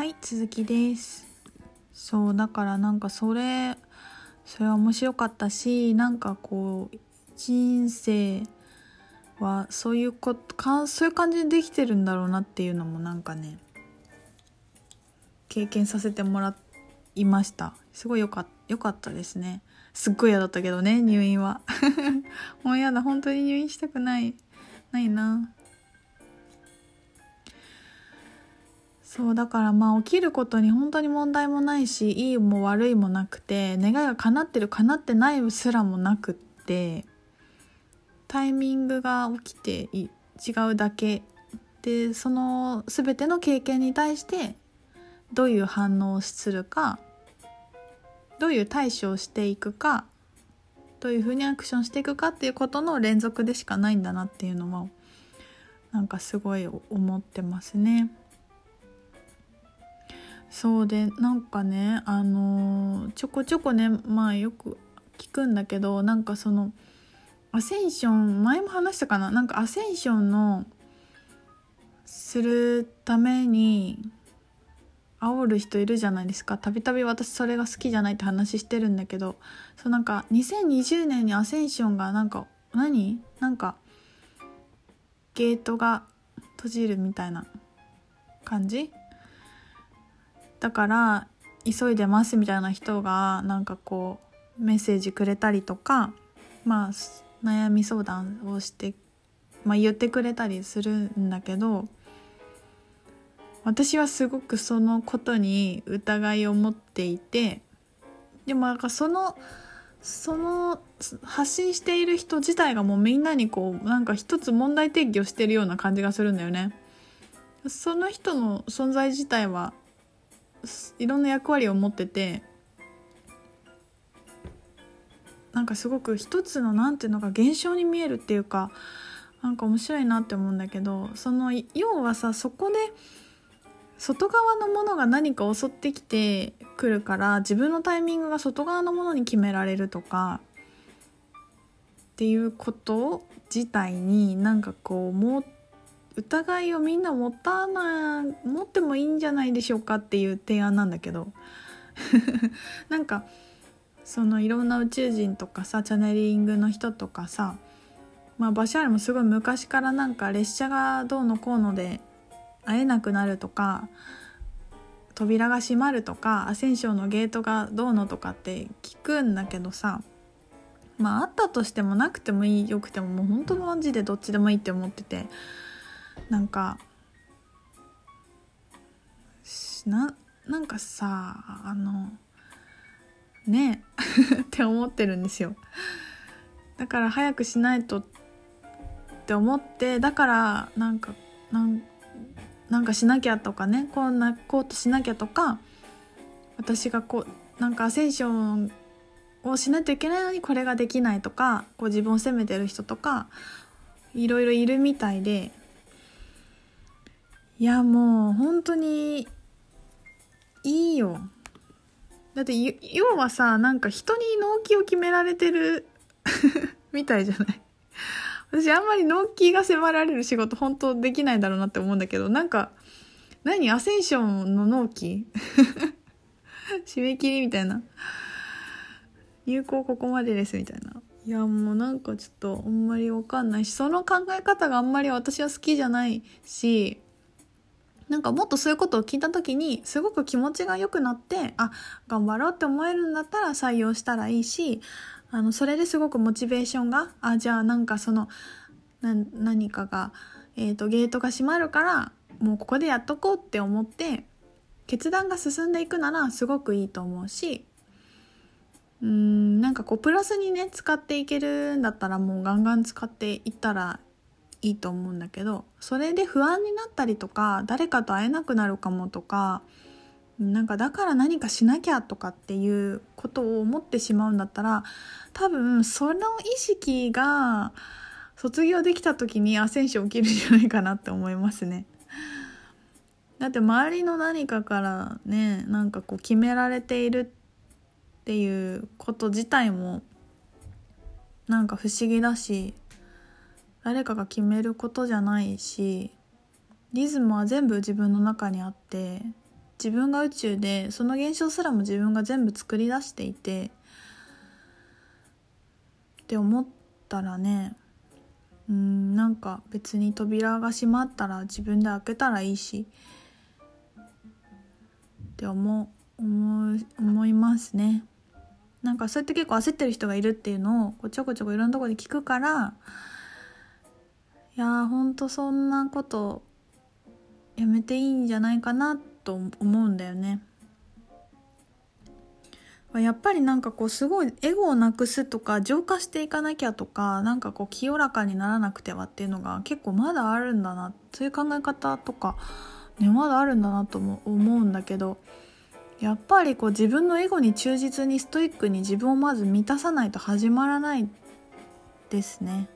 はい続きです。そうだからなんかそれそれは面白かったしなんかこう人生はそういうことかそういう感じでできてるんだろうなっていうのもなんかね経験させてもらいました。すごいよかよかったですね。すっごい嫌だったけどね入院は。もう嫌だ。本当に入院したくない。ないな。そうだからまあ起きることに本当に問題もないしいいも悪いもなくて願いが叶ってる叶ってないすらもなくってタイミングが起きて違うだけでその全ての経験に対してどういう反応をするかどういう対処をしていくかどういうふうにアクションしていくかっていうことの連続でしかないんだなっていうのもなんかすごい思ってますね。そうでなんかねあのー、ちょこちょこねまあよく聞くんだけどなんかそのアセンション前も話したかな？なんかアセンションのするために煽る人いるじゃないですか。たびたび私それが好きじゃないって話してるんだけどそうなんか2020年にアセンションがなんか何？なんかゲートが閉じるみたいな感じ？だから急いでますみたいな人がなんかこうメッセージくれたりとかまあ悩み相談をして、まあ、言ってくれたりするんだけど私はすごくそのことに疑いを持っていてでもなんかそのその発信している人自体がもうみんなにこうなんか一つ問題提起をしてるような感じがするんだよね。その人の存在自体はいろんな役割を持っててなんかすごく一つの何ていうのか現象に見えるっていうかなんか面白いなって思うんだけどその要はさそこで外側のものが何か襲ってきてくるから自分のタイミングが外側のものに決められるとかっていうこと自体になんかこうもう疑いをみんな持たない持ってもいいんじゃないでしょうかっていう提案なんだけど。なんかそのいろんな宇宙人とかさチャネリングの人とかさまあバシャールもすごい昔からなんか列車がどうのこうので会えなくなるとか扉が閉まるとかアセンションのゲートがどうのとかって聞くんだけどさまああったとしてもなくてもいいよくてももう本当マジでどっちでもいいって思ってて。なんかななんかさあのね って思ってるんですよ。だから早くしないとって思ってだからなんかなんなんかしなきゃとかねこんなこうとしなきゃとか私がこうなんかアセンションをしないといけないのにこれができないとかこう自分を責めてる人とかいろいろいるみたいでいやもう本当にいいよ。だって要はさなんか人に納期を決められてる みたいじゃない？私あんまり納期が迫られる仕事本当できないだろうなって思うんだけどなんか何アセンションの納期？締め切りみたいな。有効ここまでですみたいな。いやもうなんかちょっとあんまりわかんないしその考え方があんまり私は好きじゃないしなんかもっとそういうことを聞いた時にすごく気持ちが良くなってあ頑張ろうって思えるんだったら採用したらいいしあのそれですごくモチベーションがあじゃあなんかその何かが、えーと、ゲートが閉まるからもうここでやっとこうって思って決断が進んでいくならすごくいいと思うしうーんなんかこうプラスにね使っていけるんだったらもうガンガン使っていったらいいと思うんだけどそれで不安になったりとか誰かと会えなくなるかもとかなんかだから何かしなきゃとかっていうことを思ってしまうんだったら多分その意識が卒業できた時にアセンション起きるんじゃないかなって思いますね。だって周りの何かからねなんかこう決められているっていうこと自体もなんか不思議だし誰かが決めることじゃないしリズムは全部自分の中にあって自分が宇宙でその現象すらも自分が全部作り出していてって思ったらねうんなんか別に扉が閉まったら自分で開けたらいいしって思思思いますね。なんかそうやって結構焦ってる人がいるっていうのをこうちょこちょこいろんなとこで聞くからいやーほんとそんなことやめていいんじゃないかなと思うんだよね。やっぱりなんかこうすごいエゴをなくすとか浄化していかなきゃとかなんかこう清らかにならなくてはっていうのが結構まだあるんだなそういう考え方とかねまだあるんだなとも思うんだけどやっぱりこう自分のエゴに忠実にストイックに自分をまず満たさないと始まらないですね。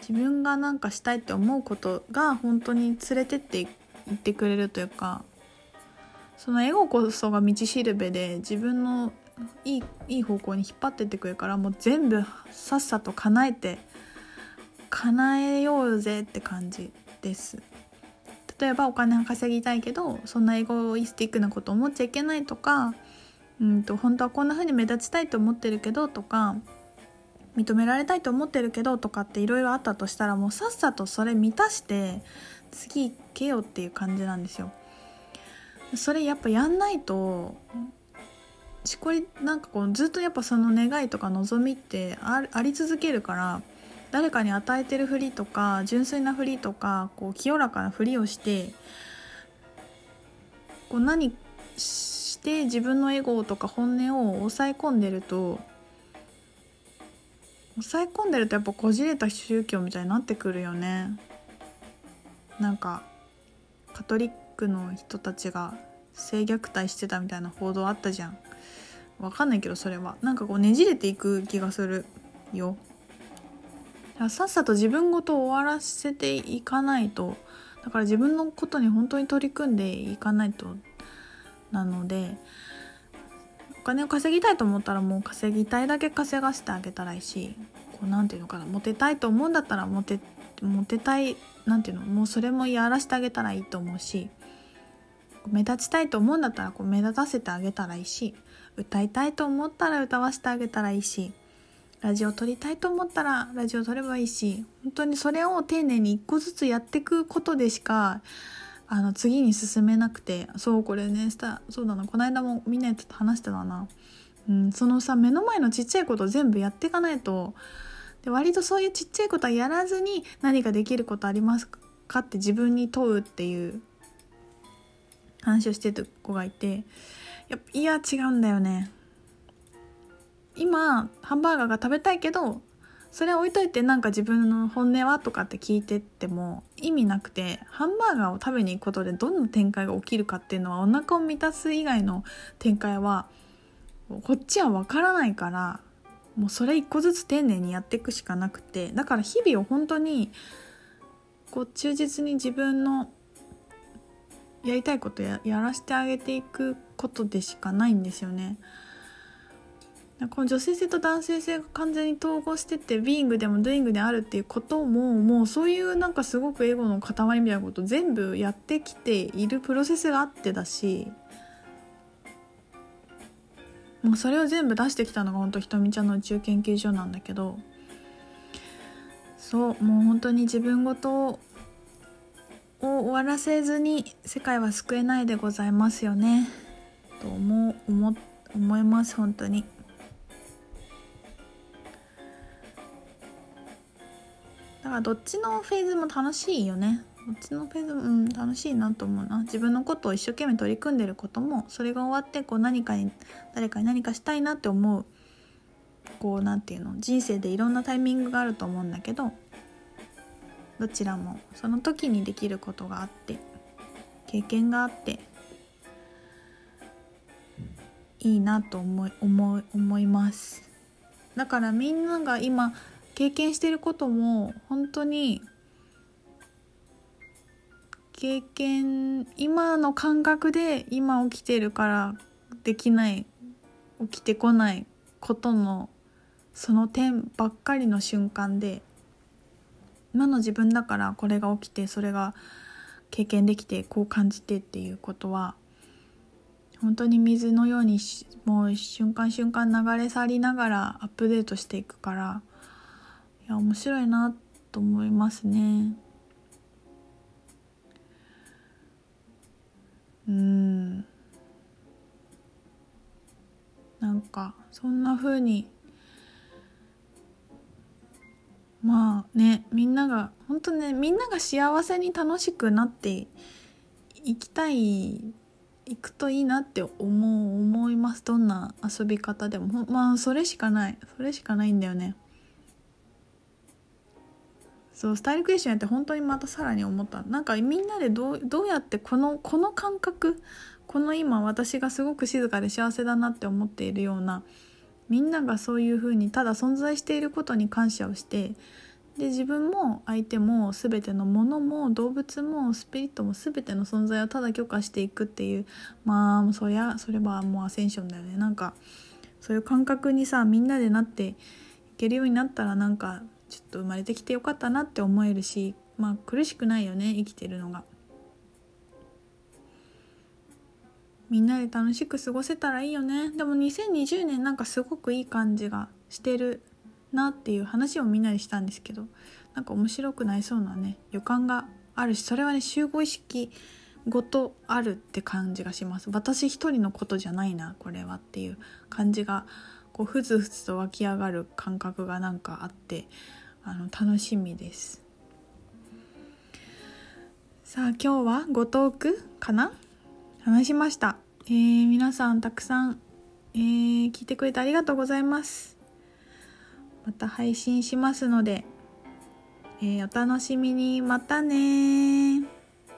自分がなんかしたいって思うことが本当に連れてっていってくれるというかそのエゴこそが道しるべで自分のいいいい方向に引っ張ってってくれるからもう全部さっさと叶えて叶えようぜって感じです。例えばお金を稼ぎたいけどそんなエゴイスティックなこと思っちゃいけないとかうんと本当はこんな風に目立ちたいと思ってるけどとか認められたいと思ってるけどとかっていろいろあったとしたらもうさっさとそれ満たして次行けよっていう感じなんですよ。それやっぱやんないとしこりなんかこうずっとやっぱその願いとか望みってあり続けるから誰かに与えてるふりとか純粋なふりとかこう清らかなふりをしてこう何して自分のエゴとか本音を抑え込んでると抑え込んでるとやっぱこじれた宗教みたいになってくるよね。なんかカトリックの人たちが性虐待してたみたいな報道あったじゃん。わかんないけどそれは。なんかこうねじれていく気がするよ。さっさと自分ごと終わらせていかないと。だから自分のことに本当に取り組んでいかないとなのでお金を稼ぎたいと思ったらもう稼ぎたいだけ稼がせてあげたらいいしこうなんていうのかなモテたいと思うんだったらモテモテたいなんていうのもうそれもやらせてあげたらいいと思うし目立ちたいと思うんだったらこう目立たせてあげたらいいし歌いたいと思ったら歌わせてあげたらいいしラジオ撮りたいと思ったらラジオ撮ればいいし本当にそれを丁寧に一個ずつやっていくことでしかあの次に進めなくてそうこれねしたそうだなこの間もみんなで話してたな、うん、そのさ目の前のちっちゃいこと全部やっていかないと。で割とそういうちっちゃいことはやらずに何かできることありますかって自分に問うっていう話をしてた子がいて。やいや違うんだよね。今ハンバーガーが食べたいけどそれ置いといてなんか自分の本音はとかって聞いてっても意味なくてハンバーガーを食べに行くことでどんな展開が起きるかっていうのはお腹を満たす以外の展開はこっちは分からないからもうそれ一個ずつ丁寧にやっていくしかなくてだから日々を本当にこう忠実に自分のやりたいことややらせてあげていくことでしかないんですよね。この女性性と男性性が完全に統合しててビーングでもドゥイングであるっていうことももうそういうなんかすごくエゴの塊みたいなこと全部やってきているプロセスがあってだしもうそれを全部出してきたのが本当ひとみちゃんの宇宙研究所なんだけどそうもう本当に自分ごとを終わらせずに世界は救えないでございますよねと思思思います本当に。からどっちのフェーズも楽しいよね。どっちのフェーズも、うん、楽しいなと思うな。自分のことを一生懸命取り組んでることもそれが終わってこう何かに誰かに何かしたいなって思うこう何て言うの人生でいろんなタイミングがあると思うんだけどどちらもその時にできることがあって経験があっていいなと思い思い思います。だからみんなが今経験してることも本当に経験今の感覚で今起きてるからできない起きてこないことのその点ばっかりの瞬間で今の自分だからこれが起きてそれが経験できてこう感じてっていうことは本当に水のようにもう瞬間瞬間流れ去りながらアップデートしていくからや面白いなと思いますね。うん。なんかそんな風にまあねみんなが本当ねみんなが幸せに楽しくなっていきたい行くといいなって思う思います。どんな遊び方でも。まあそれしかない。それしかないんだよね。そうスタイルクエスチョンやって本当にまたさらに思った。なんかみんなでどうどうやってこのこの感覚この今私がすごく静かで幸せだなって思っているようなみんながそういうふうにただ存在していることに感謝をしてで自分も相手も全てのものも動物もスピリットも全ての存在をただ許可していくっていうまあそりゃそれはもうアセンションだよね。なんかそういう感覚にさみんなでなっていけるようになったらなんかちょっと生まれてきてよかったなって思えるしまあ苦しくないよね生きてるのが。みんなで楽しく過ごせたらいいよねでも2020年なんかすごくいい感じがしてるなっていう話をみんなでしたんですけどなんか面白くなりそうなね予感があるしそれはね集合意識ごとあるって感じがします私一人のことじゃないなこれはっていう感じがこうふつふつと湧き上がる感覚がなんかあってあの楽しみです。さあ今日はごトークかな？話しました、えー、皆さんたくさん、えー、聞いてくれてありがとうございます。また配信しますので、えー、お楽しみに。またね